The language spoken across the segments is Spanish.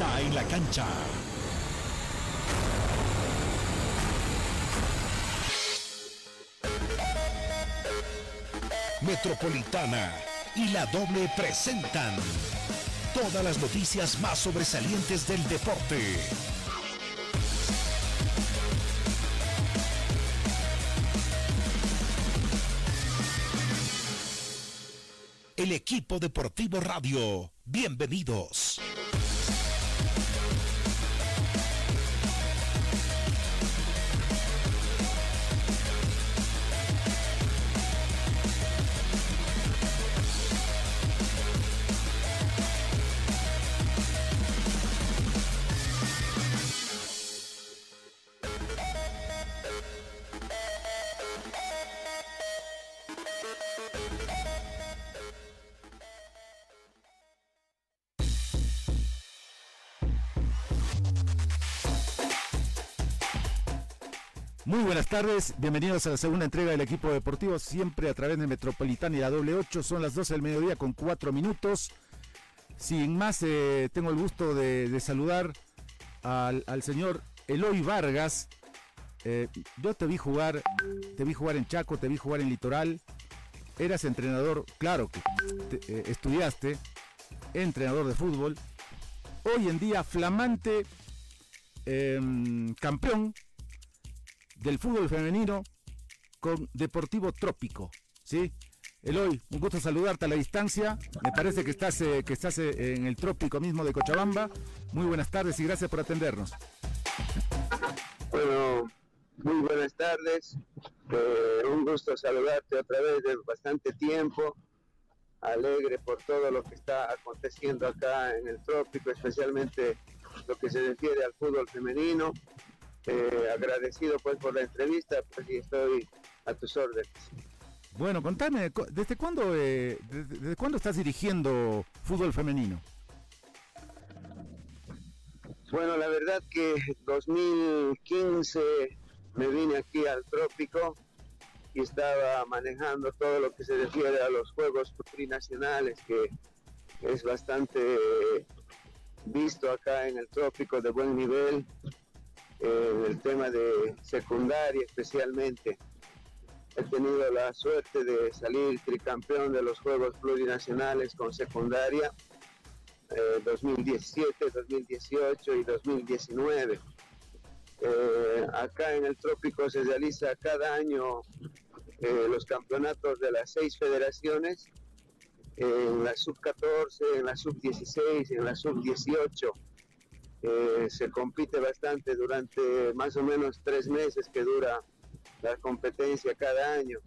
está en la cancha. Metropolitana y la doble presentan todas las noticias más sobresalientes del deporte. El equipo deportivo radio. Bienvenidos. Muy buenas tardes, bienvenidos a la segunda entrega del equipo deportivo, siempre a través de Metropolitana y la doble 8, son las 12 del mediodía con 4 minutos. Sin más, eh, tengo el gusto de, saludar al, señor Eloy Vargas. Eh, yo te vi jugar, te vi jugar en Chaco, te vi jugar en Litoral. Eras entrenador, claro que eh, estudiaste, entrenador de fútbol. Hoy en día flamante em, campeón del fútbol femenino con Deportivo Trópico, ¿sí? Eloy, un gusto saludarte a la distancia. Me parece que estás, eh, que estás eh, en el trópico mismo de Cochabamba. Muy buenas tardes y gracias por atendernos. Bueno, muy buenas tardes. Eh, un gusto saludarte otra vez de bastante tiempo. Alegre por todo lo que está aconteciendo acá en el trópico, especialmente lo que se refiere al fútbol femenino. Eh, agradecido pues por la entrevista, pues y estoy a tus órdenes. Bueno, contame, ¿desde cuándo, eh, desde, cuándo estás dirigiendo fútbol femenino? Bueno, la verdad que 2015 me vine aquí al trópico y estaba manejando todo lo que se refiere a los juegos plurinacionales, que es bastante visto acá en el trópico de buen nivel en el tema de secundaria especialmente. He tenido la suerte de salir tricampeón de los Juegos Plurinacionales con secundaria 2017, eh, 2018 y 2019. Eh, acá en el trópico se realiza cada año eh, los campeonatos de las seis federaciones, en la sub 14, en la sub 16, en la sub 18 eh, se compite bastante durante más o menos tres meses que dura la competencia cada año.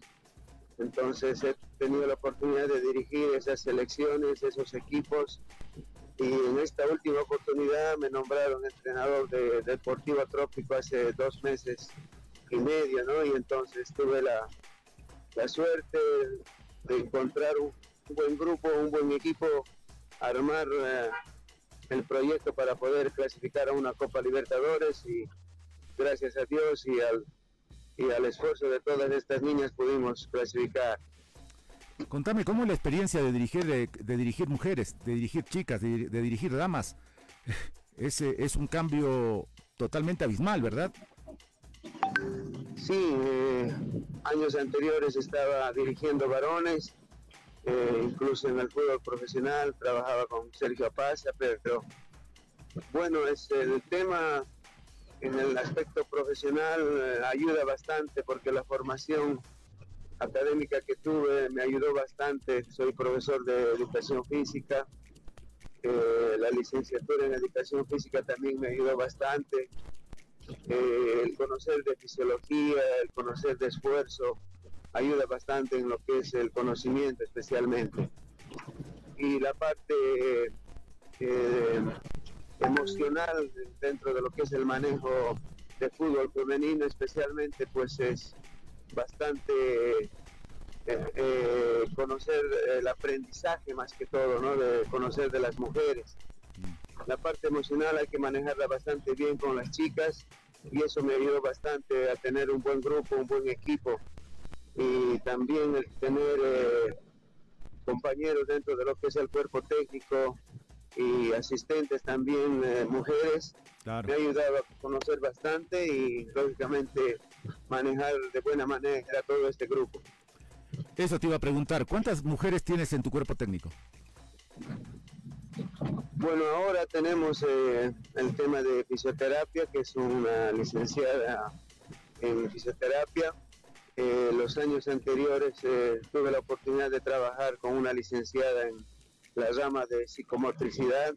Entonces he tenido la oportunidad de dirigir esas selecciones, esos equipos y en esta última oportunidad me nombraron entrenador de, Deportivo Trópico hace dos meses y medio, ¿no? Y entonces tuve la, suerte de encontrar un, buen grupo, un buen equipo, armar... Eh, el proyecto para poder clasificar a una Copa Libertadores y gracias a Dios y al, y al esfuerzo de todas estas niñas pudimos clasificar. Contame, ¿cómo es la experiencia de dirigir, de, dirigir mujeres, de dirigir chicas, de, dirigir damas? Ese es un cambio totalmente abismal, ¿verdad? Sí, eh, años anteriores estaba dirigiendo varones eh, incluso en el fútbol profesional trabajaba con Sergio Apacia, pero bueno, es el tema en el aspecto profesional eh, ayuda bastante porque la formación académica que tuve me ayudó bastante. Soy profesor de educación física. Eh, la licenciatura en educación física también me ayudó bastante. el conocer de fisiología, el conocer de esfuerzo, ayuda bastante en lo que es el conocimiento especialmente. Y la parte eh, emocional dentro de lo que es el manejo de fútbol femenino especialmente pues es bastante eh, eh, conocer el aprendizaje más que todo, ¿no? De conocer de las mujeres. La parte emocional hay que manejarla bastante bien con las chicas y eso me ayudó bastante a tener un buen grupo, un buen equipo y también el tener eh, compañeros dentro de lo que es el cuerpo técnico y asistentes también eh, mujeres. Me ha ayudado a conocer bastante y lógicamente manejar de buena manera todo este grupo. Eso te iba a preguntar, ¿cuántas mujeres tienes en tu cuerpo técnico? Bueno, ahora tenemos eh, el tema de fisioterapia, que es una licenciada en fisioterapia. Eh, los años anteriores eh, tuve la oportunidad de trabajar con una licenciada en la rama de psicomotricidad,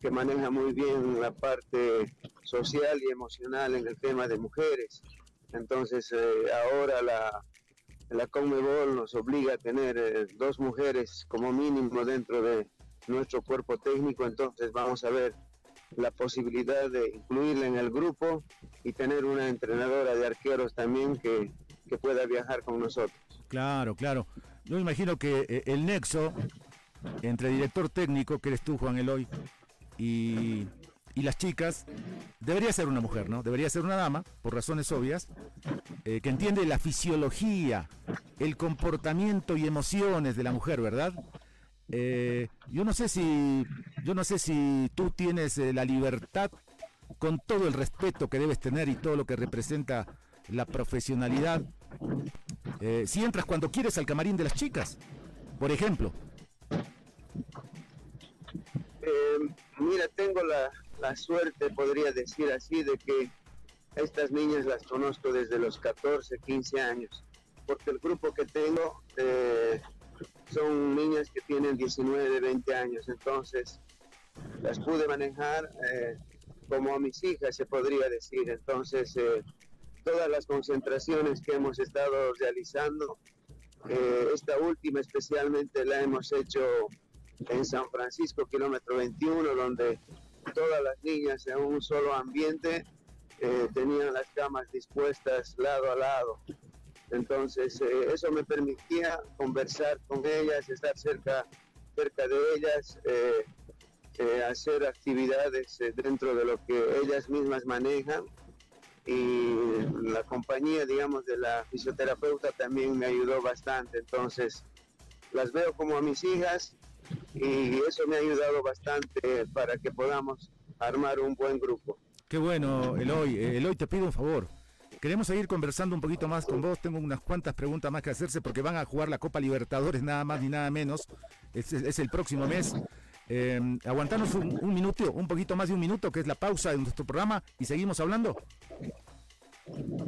que maneja muy bien la parte social y emocional en el tema de mujeres. Entonces, ahora la, la Conmebol nos obliga a tener dos mujeres como mínimo dentro de nuestro cuerpo técnico, entonces vamos a ver la posibilidad de incluirla en el grupo y tener una entrenadora de arqueros también que, pueda viajar con nosotros. Claro, claro. Yo imagino que eh, el nexo entre director técnico, que eres tú, Juan Eloy, y, y las chicas, debería ser una mujer, ¿no? Debería ser una dama, por razones obvias, eh, que entiende la fisiología, el comportamiento y emociones de la mujer, ¿verdad? Eh, yo no sé si, yo no sé si tú tienes la libertad, con todo el respeto que debes tener y todo lo que representa la profesionalidad, eh, si entras cuando quieres al camarín de las chicas, por ejemplo. mira, tengo la, la suerte, podría decir así, de que estas niñas las conozco desde los 14, 15 años, porque el grupo que tengo son niñas que tienen 19, 20 años, entonces las pude manejar eh, como a mis hijas, se podría decir. Entonces, eh, todas las concentraciones que hemos estado realizando, eh, esta última especialmente la hemos hecho en San Francisco, kilómetro 21, donde todas las niñas en un solo ambiente tenían las camas dispuestas lado a lado. Entonces, eh, eso me permitía conversar con ellas, estar cerca, cerca de ellas, eh, eh, hacer actividades dentro de lo que ellas mismas manejan. Y la compañía, digamos, de la fisioterapeuta también me ayudó bastante. Entonces, las veo como a mis hijas y eso me ha ayudado bastante para que podamos armar un buen grupo. Qué bueno, Eloy. Eloy, te pido un favor Queremos seguir conversando un poquito más con vos. Tengo unas cuantas preguntas más que hacerse porque van a jugar la Copa Libertadores nada más ni nada menos. Es, el próximo mes. Eh, aguantanos un, un, minuto, un poquito más de un minuto, que es la pausa de nuestro programa, y seguimos hablando.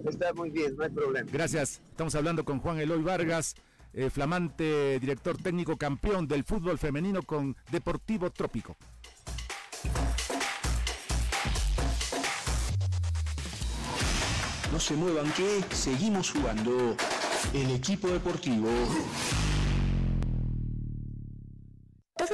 Está muy bien, no hay problema. Gracias. Estamos hablando con Juan Eloy Vargas, eh, flamante director técnico campeón del fútbol femenino con Deportivo Trópico. No se muevan que seguimos jugando. El equipo deportivo.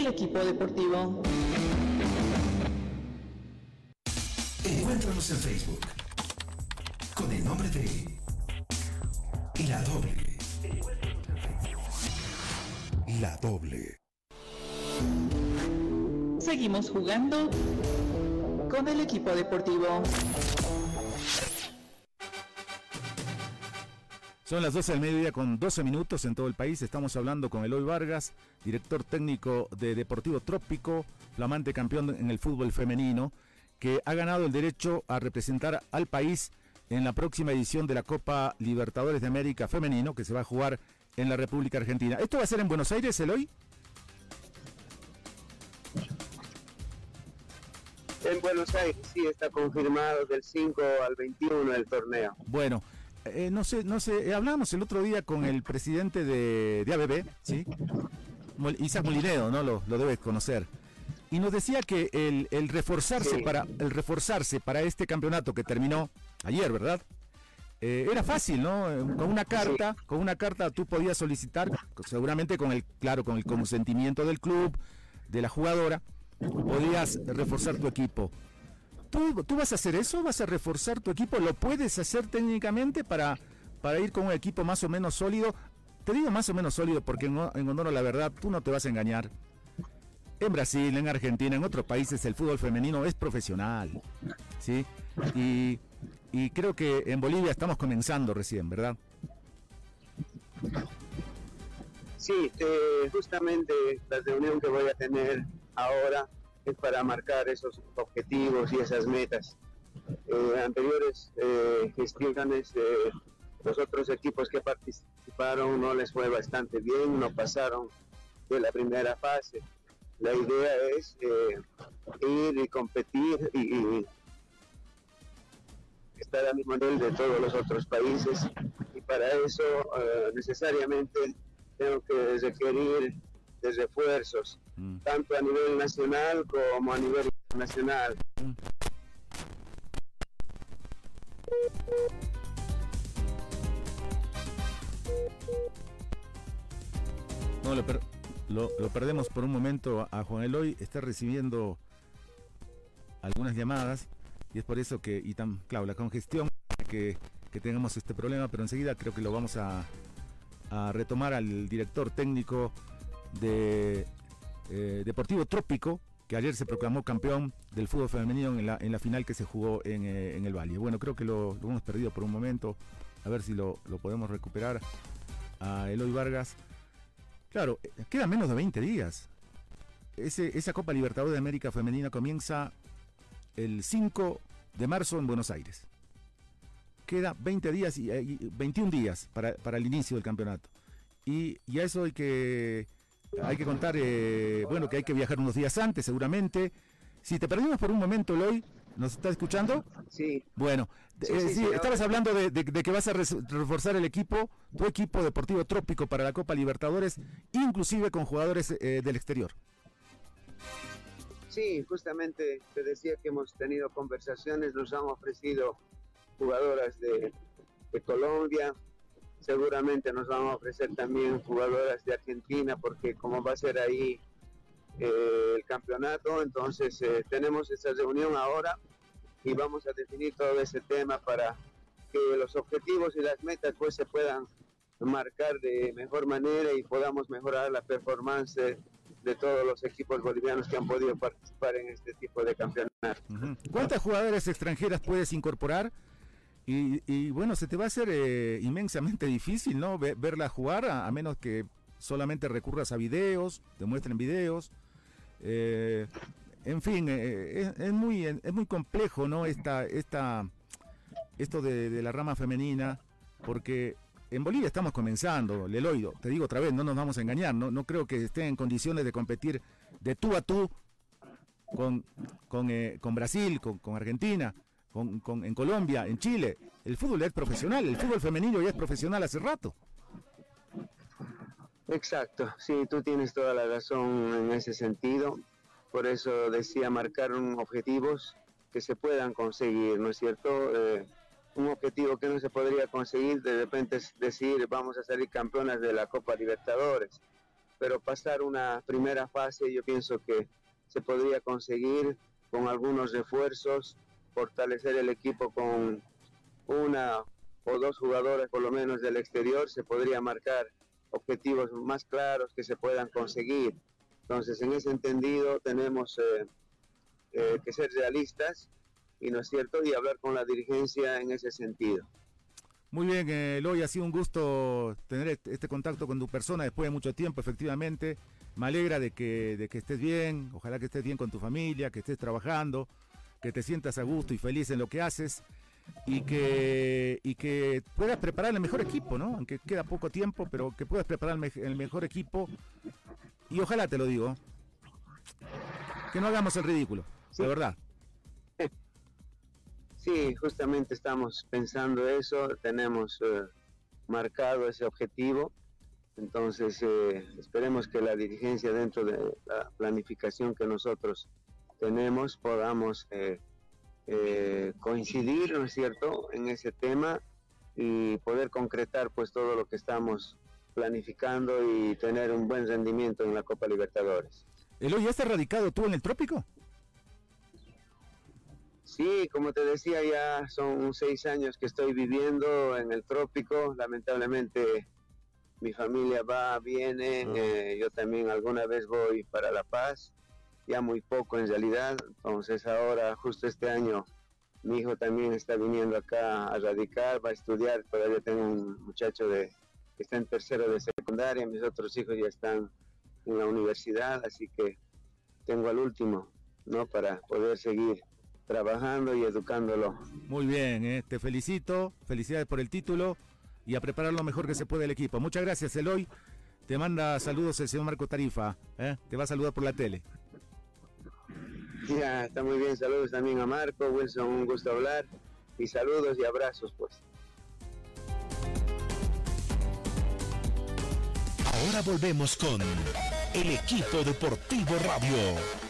El equipo deportivo. Encuéntranos en Facebook con el nombre de La Doble. La Doble. Seguimos jugando con el equipo deportivo. Son las 12 del mediodía con 12 minutos en todo el país. Estamos hablando con Eloy Vargas, director técnico de Deportivo Trópico, flamante campeón en el fútbol femenino, que ha ganado el derecho a representar al país en la próxima edición de la Copa Libertadores de América Femenino, que se va a jugar en la República Argentina. ¿Esto va a ser en Buenos Aires, Eloy? En Buenos Aires sí está confirmado del 5 al 21 el torneo. Bueno, eh, no sé, no sé, eh, hablamos el otro día con el presidente de, de ABB, ¿sí? Isaac Molinedo, ¿no? Lo, lo debes conocer. Y nos decía que el, el reforzarse para el reforzarse para este campeonato que terminó ayer, ¿verdad? Eh, era fácil, ¿no? Con una carta, con una carta tú podías solicitar, seguramente con el, claro, con el consentimiento del club, de la jugadora, podías reforzar tu equipo. ¿Tú, ¿Tú vas a hacer eso? ¿Vas a reforzar tu equipo? ¿Lo puedes hacer técnicamente para, para ir con un equipo más o menos sólido? Te digo más o menos sólido porque en, en honor a la verdad, tú no te vas a engañar. En Brasil, en Argentina, en otros países el fútbol femenino es profesional. ¿sí? Y, y creo que en Bolivia estamos comenzando recién, ¿verdad? Sí, eh, justamente la reunión que voy a tener ahora es para marcar esos objetivos y esas metas. Eh, anteriores eh, gestiones, eh, los otros equipos que participaron no les fue bastante bien, no pasaron de la primera fase. La idea es eh, ir y competir y, y estar a mismo nivel de todos los otros países y para eso necesariamente tengo que requerir de refuerzos, Mm. tanto a nivel nacional como a nivel internacional. No, lo, per- lo- lo perdemos por un momento a Juan Eloy. Está recibiendo algunas llamadas y es por eso que, y tan, claro, la congestión que, que tengamos este problema, pero enseguida creo que lo vamos a, a retomar al director técnico de eh, Deportivo Trópico, que ayer se proclamó campeón del fútbol femenino en la, en la final que se jugó en, eh, en el Valle. Bueno, creo que lo, hemos perdido por un momento, a ver si lo, lo podemos recuperar a Eloy Vargas. Claro, eh, quedan menos de 20 días. Esa Copa Libertadores de América Femenina comienza el 5 de marzo en Buenos Aires. Queda 20 días y, y 21 días para, para el inicio del campeonato. Y, y a eso hay que, hay que contar, eh, bueno, que hay que viajar unos días antes seguramente. Si te perdimos por un momento, Eloy, ¿nos estás escuchando? Sí, Bueno, Sí, eh, sí, sí, sí, estabas hablando de, de- de que vas a reforzar el equipo, tu equipo deportivo trópico para la Copa Libertadores, inclusive con jugadores eh, del exterior. Sí, justamente te decía que hemos tenido conversaciones, nos han ofrecido jugadoras de, de Colombia, seguramente nos van a ofrecer también jugadoras de Argentina, porque como va a ser ahí eh, el campeonato, entonces eh, tenemos esa reunión ahora y vamos a definir todo ese tema para que los objetivos y las metas pues se puedan marcar de mejor manera y podamos mejorar la performance de, todos los equipos bolivianos que han podido participar en este tipo de campeonato. ¿Cuántas jugadoras extranjeras puedes incorporar? Y, bueno, se te va a hacer eh, inmensamente difícil, ¿no? Ve- verla jugar, a, menos que solamente recurras a videos, te muestren videos. Eh, en fin, eh, es, muy, es muy complejo, ¿no? Esta, esta, esto de, la rama femenina, porque en Bolivia estamos comenzando, Leloido, te digo otra vez, no nos vamos a engañar, no, no creo que estén en condiciones de competir de tú a tú con, con, con Brasil, con Argentina, con, con- en Colombia, en Chile. El fútbol es profesional, el fútbol femenino ya es profesional hace rato. Exacto, sí, tú tienes toda la razón en ese sentido. Por eso decía marcar objetivos que se puedan conseguir, ¿no es cierto? Eh, un objetivo que no se podría conseguir, de repente es decir, vamos a salir campeonas de la Copa Libertadores, pero pasar una primera fase yo pienso que se podría conseguir con algunos refuerzos, fortalecer el equipo con una o dos jugadoras por lo menos del exterior, se podría marcar objetivos más claros que se puedan conseguir. Entonces, en ese entendido, tenemos eh, eh, que ser realistas y no es cierto y hablar con la dirigencia en ese sentido. Muy bien, eh, Eloy, ha sido un gusto tener este, este contacto con tu persona después de mucho tiempo, efectivamente. Me alegra de que, de que estés bien, ojalá que estés bien con tu familia, que estés trabajando, que te sientas a gusto y feliz en lo que haces y que, y que puedas preparar el mejor equipo, ¿no? Aunque queda poco tiempo, pero que puedas preparar el, me- el mejor equipo y ojalá te lo digo, que no hagamos el ridículo, Sí. de verdad. Sí, justamente estamos pensando eso, tenemos eh, marcado ese objetivo, entonces eh, esperemos que la dirigencia dentro de la planificación que nosotros tenemos podamos eh, eh, coincidir, ¿no es cierto?, en ese tema y poder concretar pues todo lo que estamos planificando y tener un buen rendimiento en la Copa Libertadores. Eloy, ¿ya está radicado tú en el trópico? Sí, como te decía, ya son seis años que estoy viviendo en el trópico. Lamentablemente mi familia va, viene, Ah. eh, yo también alguna vez voy para La Paz, ya muy poco en realidad. Entonces ahora, justo este año, mi hijo también está viniendo acá a radicar, va a estudiar. Todavía tengo un muchacho de, que está en tercero de secundaria, mis otros hijos ya están en la universidad, así que tengo al último, ¿no? Para poder seguir trabajando y educándolo. Muy bien, eh, te felicito, felicidades por el título y a preparar lo mejor que se puede el equipo. Muchas gracias, Eloy. Te manda saludos el señor Marco Tarifa, eh, te va a saludar por la tele. Ya, está muy bien. Saludos también a Marco, Wilson, un gusto hablar. Y saludos y abrazos, pues. Ahora volvemos con el equipo deportivo radio.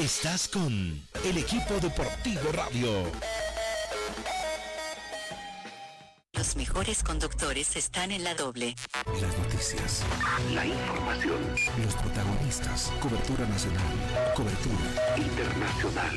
Estás con el equipo deportivo radio. Los mejores conductores están en la doble. Las noticias. La información. Los protagonistas. Cobertura nacional. Cobertura internacional.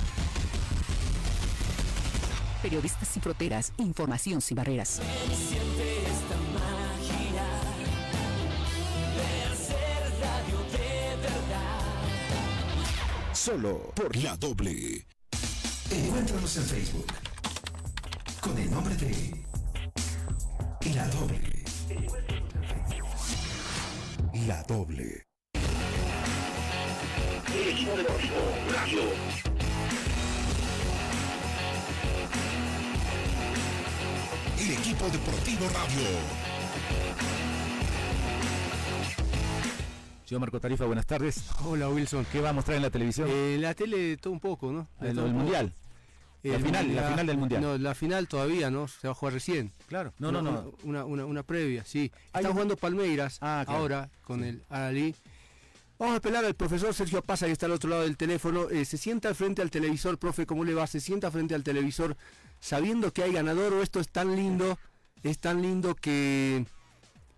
Periodistas sin fronteras, información sin barreras. Solo por la doble. Encuéntranos en Facebook con el nombre de La Doble. La Doble. El equipo deportivo radio. El equipo deportivo radio. Señor Marco Tarifa, buenas tardes. Hola Wilson. ¿Qué va a mostrar en la televisión? Eh, la tele todo un poco, ¿no? De El- el. Mundial. La final, la final del Mundial. No, la final todavía, ¿no? Se va a jugar recién. Claro. No, no, Una- no. Una, una, una previa, sí. Está un- jugando Palmeiras Ah, claro. ahora con el Aralí. Vamos a apelar al profesor Sergio Pasa, que está al otro lado del teléfono. Eh, se sienta frente al televisor, profe, ¿cómo le va? Se sienta frente al televisor sabiendo que hay ganador o esto es tan lindo, es tan lindo que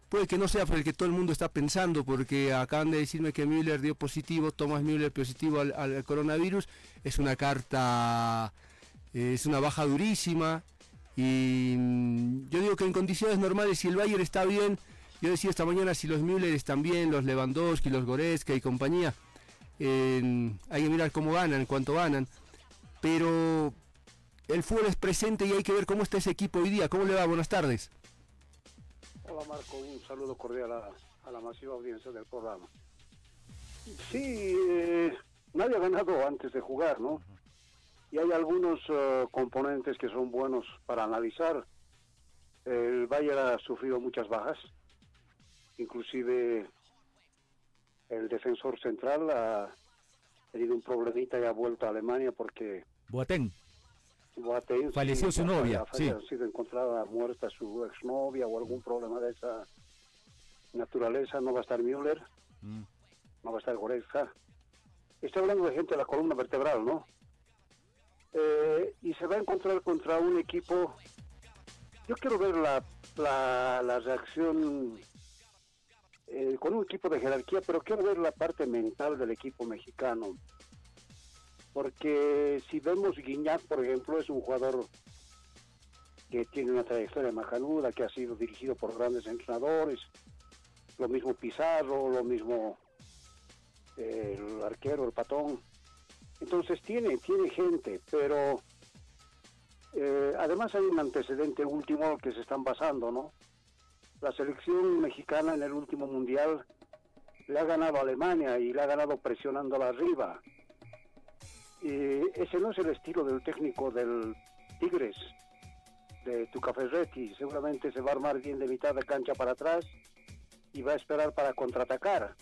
puede que no sea por el que todo el mundo está pensando, porque acaban de decirme que Müller dio positivo, Thomas Müller positivo al, coronavirus. Es una carta, eh, es una baja durísima. Y mm, yo digo que en condiciones normales, si el Bayern está bien, yo decía esta mañana, si los Müller están bien, los Lewandowski, los Goretzka y compañía, eh, hay que mirar cómo ganan, cuánto ganan. Pero el fútbol es presente y hay que ver cómo está ese equipo hoy día. ¿Cómo le va? Buenas tardes. Hola Marco, un saludo cordial a, a la masiva audiencia del programa. Sí, eh, nadie ha ganado antes de jugar, ¿no? Y hay algunos eh, componentes que son buenos para analizar. El Bayern ha sufrido muchas bajas, inclusive el defensor central ha tenido un problemita y ha vuelto a Alemania porque Boateng. Boateng, Falleció su novia, sí. ha sido encontrada muerta su exnovia o algún problema de esa naturaleza. No va a estar Müller, Mm. no va a estar Goretzka. Estoy hablando de gente de la columna vertebral, ¿no? Eh, y se va a encontrar contra un equipo. Yo quiero ver la, la, la reacción eh, con un equipo de jerarquía, pero quiero ver la parte mental del equipo mexicano. Porque si vemos Guiñac, por ejemplo, es un jugador que tiene una trayectoria macanuda, que ha sido dirigido por grandes entrenadores. Lo mismo Pizarro, lo mismo eh, el arquero, el patón. Entonces tiene, tiene gente, pero eh, además hay un antecedente último que se están basando, ¿no? La selección mexicana en el último mundial le ha ganado a Alemania y le ha ganado presionándola arriba. Y ese no es el estilo del técnico del Tigres, de Tucaferretti. Seguramente se va a armar bien de mitad de cancha para atrás y va a esperar para contraatacar.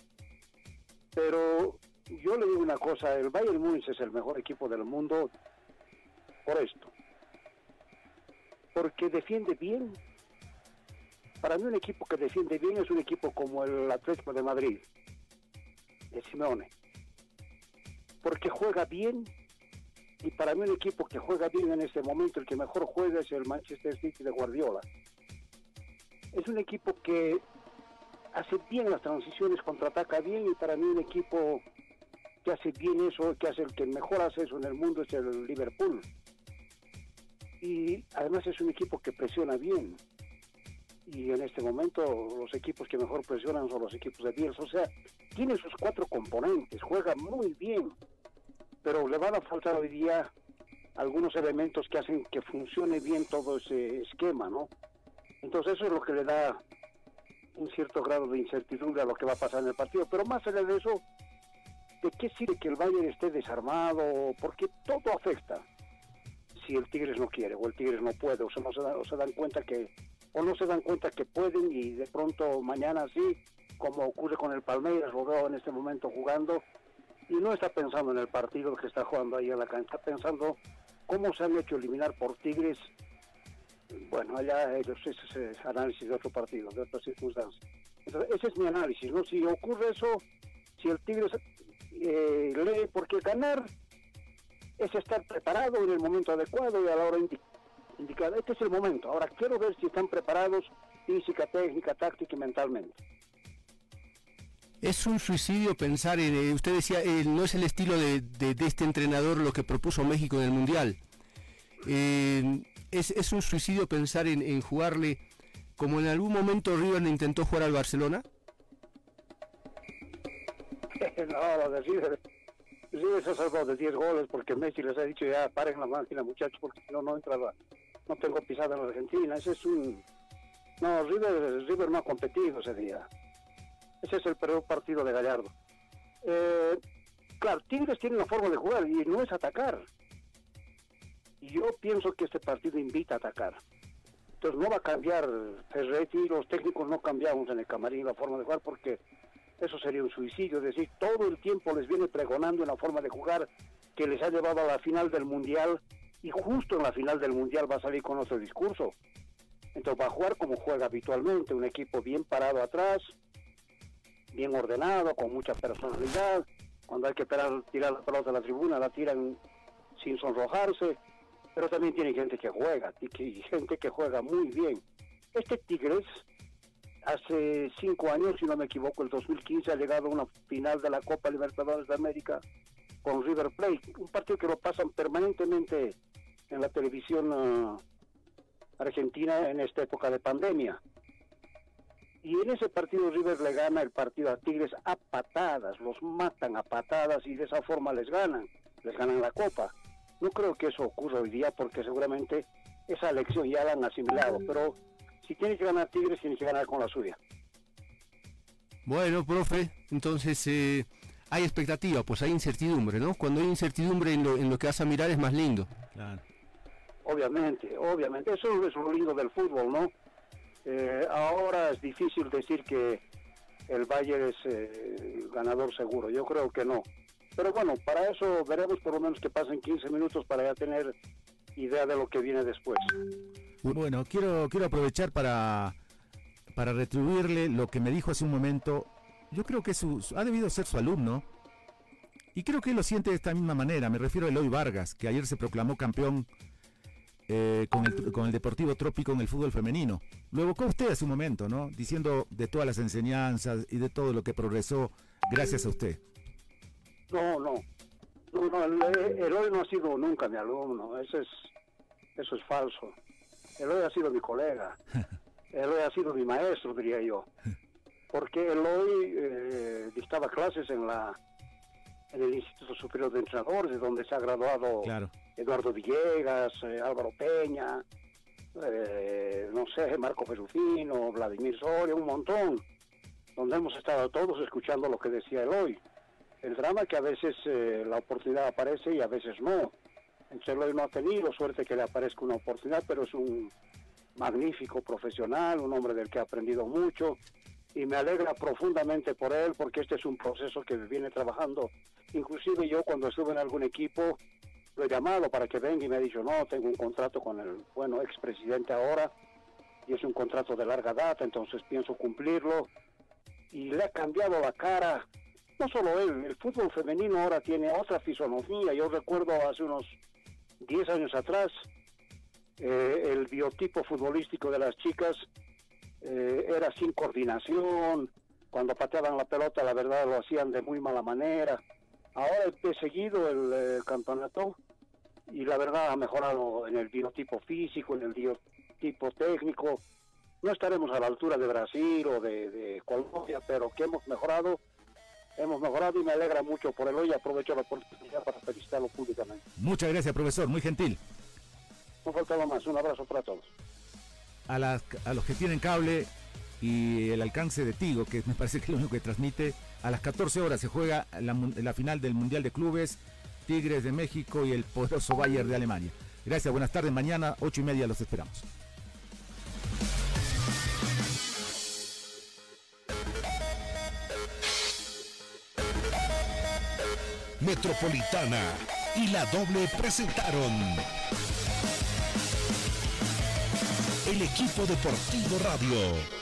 Pero yo le digo una cosa, el Bayern Múnich es el mejor equipo del mundo por esto. Porque defiende bien. Para mí un equipo que defiende bien es un equipo como el Atlético de Madrid, de Simeone. Porque juega bien y para mí un equipo que juega bien en este momento, el que mejor juega es el Manchester City de Guardiola. Es un equipo que hace bien las transiciones, contraataca bien y para mí un equipo que hace bien eso, que hace el que mejor hace eso en el mundo es el Liverpool. Y además es un equipo que presiona bien. Y en este momento los equipos que mejor presionan son los equipos de Bielsa. O sea, tiene sus cuatro componentes, juega muy bien, pero le van a faltar hoy día algunos elementos que hacen que funcione bien todo ese esquema, ¿no? Entonces eso es lo que le da un cierto grado de incertidumbre a lo que va a pasar en el partido. Pero más allá de eso, ¿de qué sirve que el Bayern esté desarmado? Porque todo afecta. Si el Tigres no quiere o el Tigres no puede, o se, no se, o se dan cuenta que o no se dan cuenta que pueden y de pronto mañana sí, como ocurre con el Palmeiras, lo veo en este momento jugando y no está pensando en el partido que está jugando ahí en la cancha, está pensando cómo se han hecho eliminar por Tigres bueno, allá ellos, ese es análisis de otro partido, de otras circunstancias. Entonces, ese es mi análisis, ¿no? Si ocurre eso, si el Tigre eh, lee, porque ganar es estar preparado en el momento adecuado y a la hora indicada. Este es el momento. Ahora quiero ver si están preparados física, técnica, táctica y mentalmente. Es un suicidio pensar en, eh, usted decía, eh, no es el estilo de, de, de, este entrenador lo que propuso México en el Mundial. Eh, es, es, un suicidio pensar en, en, jugarle como en algún momento River intentó jugar al Barcelona. no, lo de River, River se ha salvado de 10 goles porque Messi les ha dicho ya paren la máquina muchachos porque si no, no entra la, no tengo pisada en la Argentina. Ese es un... No, River, River no ha competido ese día. Ese es el peor partido de Gallardo. Eh, claro, Tigres tiene una forma de jugar y no es atacar. Yo pienso que este partido invita a atacar. Entonces no va a cambiar Ferretti, los técnicos no cambiamos en el camarín la forma de jugar porque eso sería un suicidio. Es decir, todo el tiempo les viene pregonando una forma de jugar que les ha llevado a la final del Mundial y justo en la final del Mundial va a salir con otro discurso. Entonces va a jugar como juega habitualmente, un equipo bien parado atrás, bien ordenado, con mucha personalidad. Cuando hay que tirar, tirar la pelota a la tribuna, la tiran sin sonrojarse pero también tiene gente que juega, y gente que juega muy bien. Este Tigres, hace cinco años, si no me equivoco, el 2015 ha llegado a una final de la Copa Libertadores de América con River Plate, un partido que lo pasan permanentemente en la televisión uh, argentina en esta época de pandemia. Y en ese partido River le gana el partido a Tigres a patadas, los matan a patadas y de esa forma les ganan, les ganan la copa. No creo que eso ocurra hoy día porque seguramente esa elección ya la han asimilado, pero si tiene que ganar Tigres, tiene que ganar con la suya. Bueno, profe, entonces eh, hay expectativa, pues hay incertidumbre, ¿no? Cuando hay incertidumbre en lo, en lo que vas a mirar es más lindo. Claro. Obviamente, obviamente, eso es lo lindo del fútbol, ¿no? Eh, ahora es difícil decir que el Bayern es eh, ganador seguro, yo creo que no. Pero bueno, para eso veremos por lo menos que pasen 15 minutos para ya tener idea de lo que viene después. Bueno, quiero, quiero aprovechar para, para retribuirle lo que me dijo hace un momento. Yo creo que su, ha debido ser su alumno. Y creo que él lo siente de esta misma manera. Me refiero a Eloy Vargas, que ayer se proclamó campeón eh, con, el, con el Deportivo Trópico en el fútbol femenino. Lo evocó usted hace un momento, ¿no? Diciendo de todas las enseñanzas y de todo lo que progresó gracias a usted. No, no. No, no, el héroe no ha sido nunca mi alumno, eso es, eso es falso. Eloy ha sido mi colega, Eloy ha sido mi maestro, diría yo. Porque Eloy eh, dictaba clases en la en el Instituto Superior de Entrenadores, de donde se ha graduado Claro. Eduardo Villegas, eh, Álvaro Peña, eh, no sé, Marco Perufino, Vladimir Soria, un montón, donde hemos estado todos escuchando lo que decía él hoy. El drama que a veces eh, la oportunidad aparece y a veces no. Entonces Eloy no ha tenido suerte que le aparezca una oportunidad, pero es un magnífico profesional, un hombre del que he aprendido mucho y me alegra profundamente por él porque este es un proceso que viene trabajando. Inclusive yo cuando estuve en algún equipo lo he llamado para que venga y me ha dicho, no, tengo un contrato con el, bueno, expresidente ahora y es un contrato de larga data, entonces pienso cumplirlo y le ha cambiado la cara. No solo él, el fútbol femenino ahora tiene otra fisonomía. Yo recuerdo hace unos 10 años atrás eh, el biotipo futbolístico de las chicas eh, era sin coordinación, cuando pateaban la pelota la verdad lo hacían de muy mala manera. Ahora he seguido el eh, campeonato y la verdad ha mejorado en el biotipo físico, en el biotipo técnico. No estaremos a la altura de Brasil o de, de Colombia, pero que hemos mejorado, hemos mejorado y me alegra mucho por el hoy. Aprovecho la oportunidad para felicitarlo públicamente. Muchas gracias, profesor, muy gentil. No faltaba más, un abrazo para todos. A, los que tienen cable y el alcance de Tigo, que me parece que es lo único que transmite, a las 14 horas se juega la, la final del Mundial de Clubes, Tigres de México y el poderoso Bayern de Alemania. Gracias, buenas tardes, mañana 8 y media los esperamos. Metropolitana y la doble presentaron el equipo deportivo radio.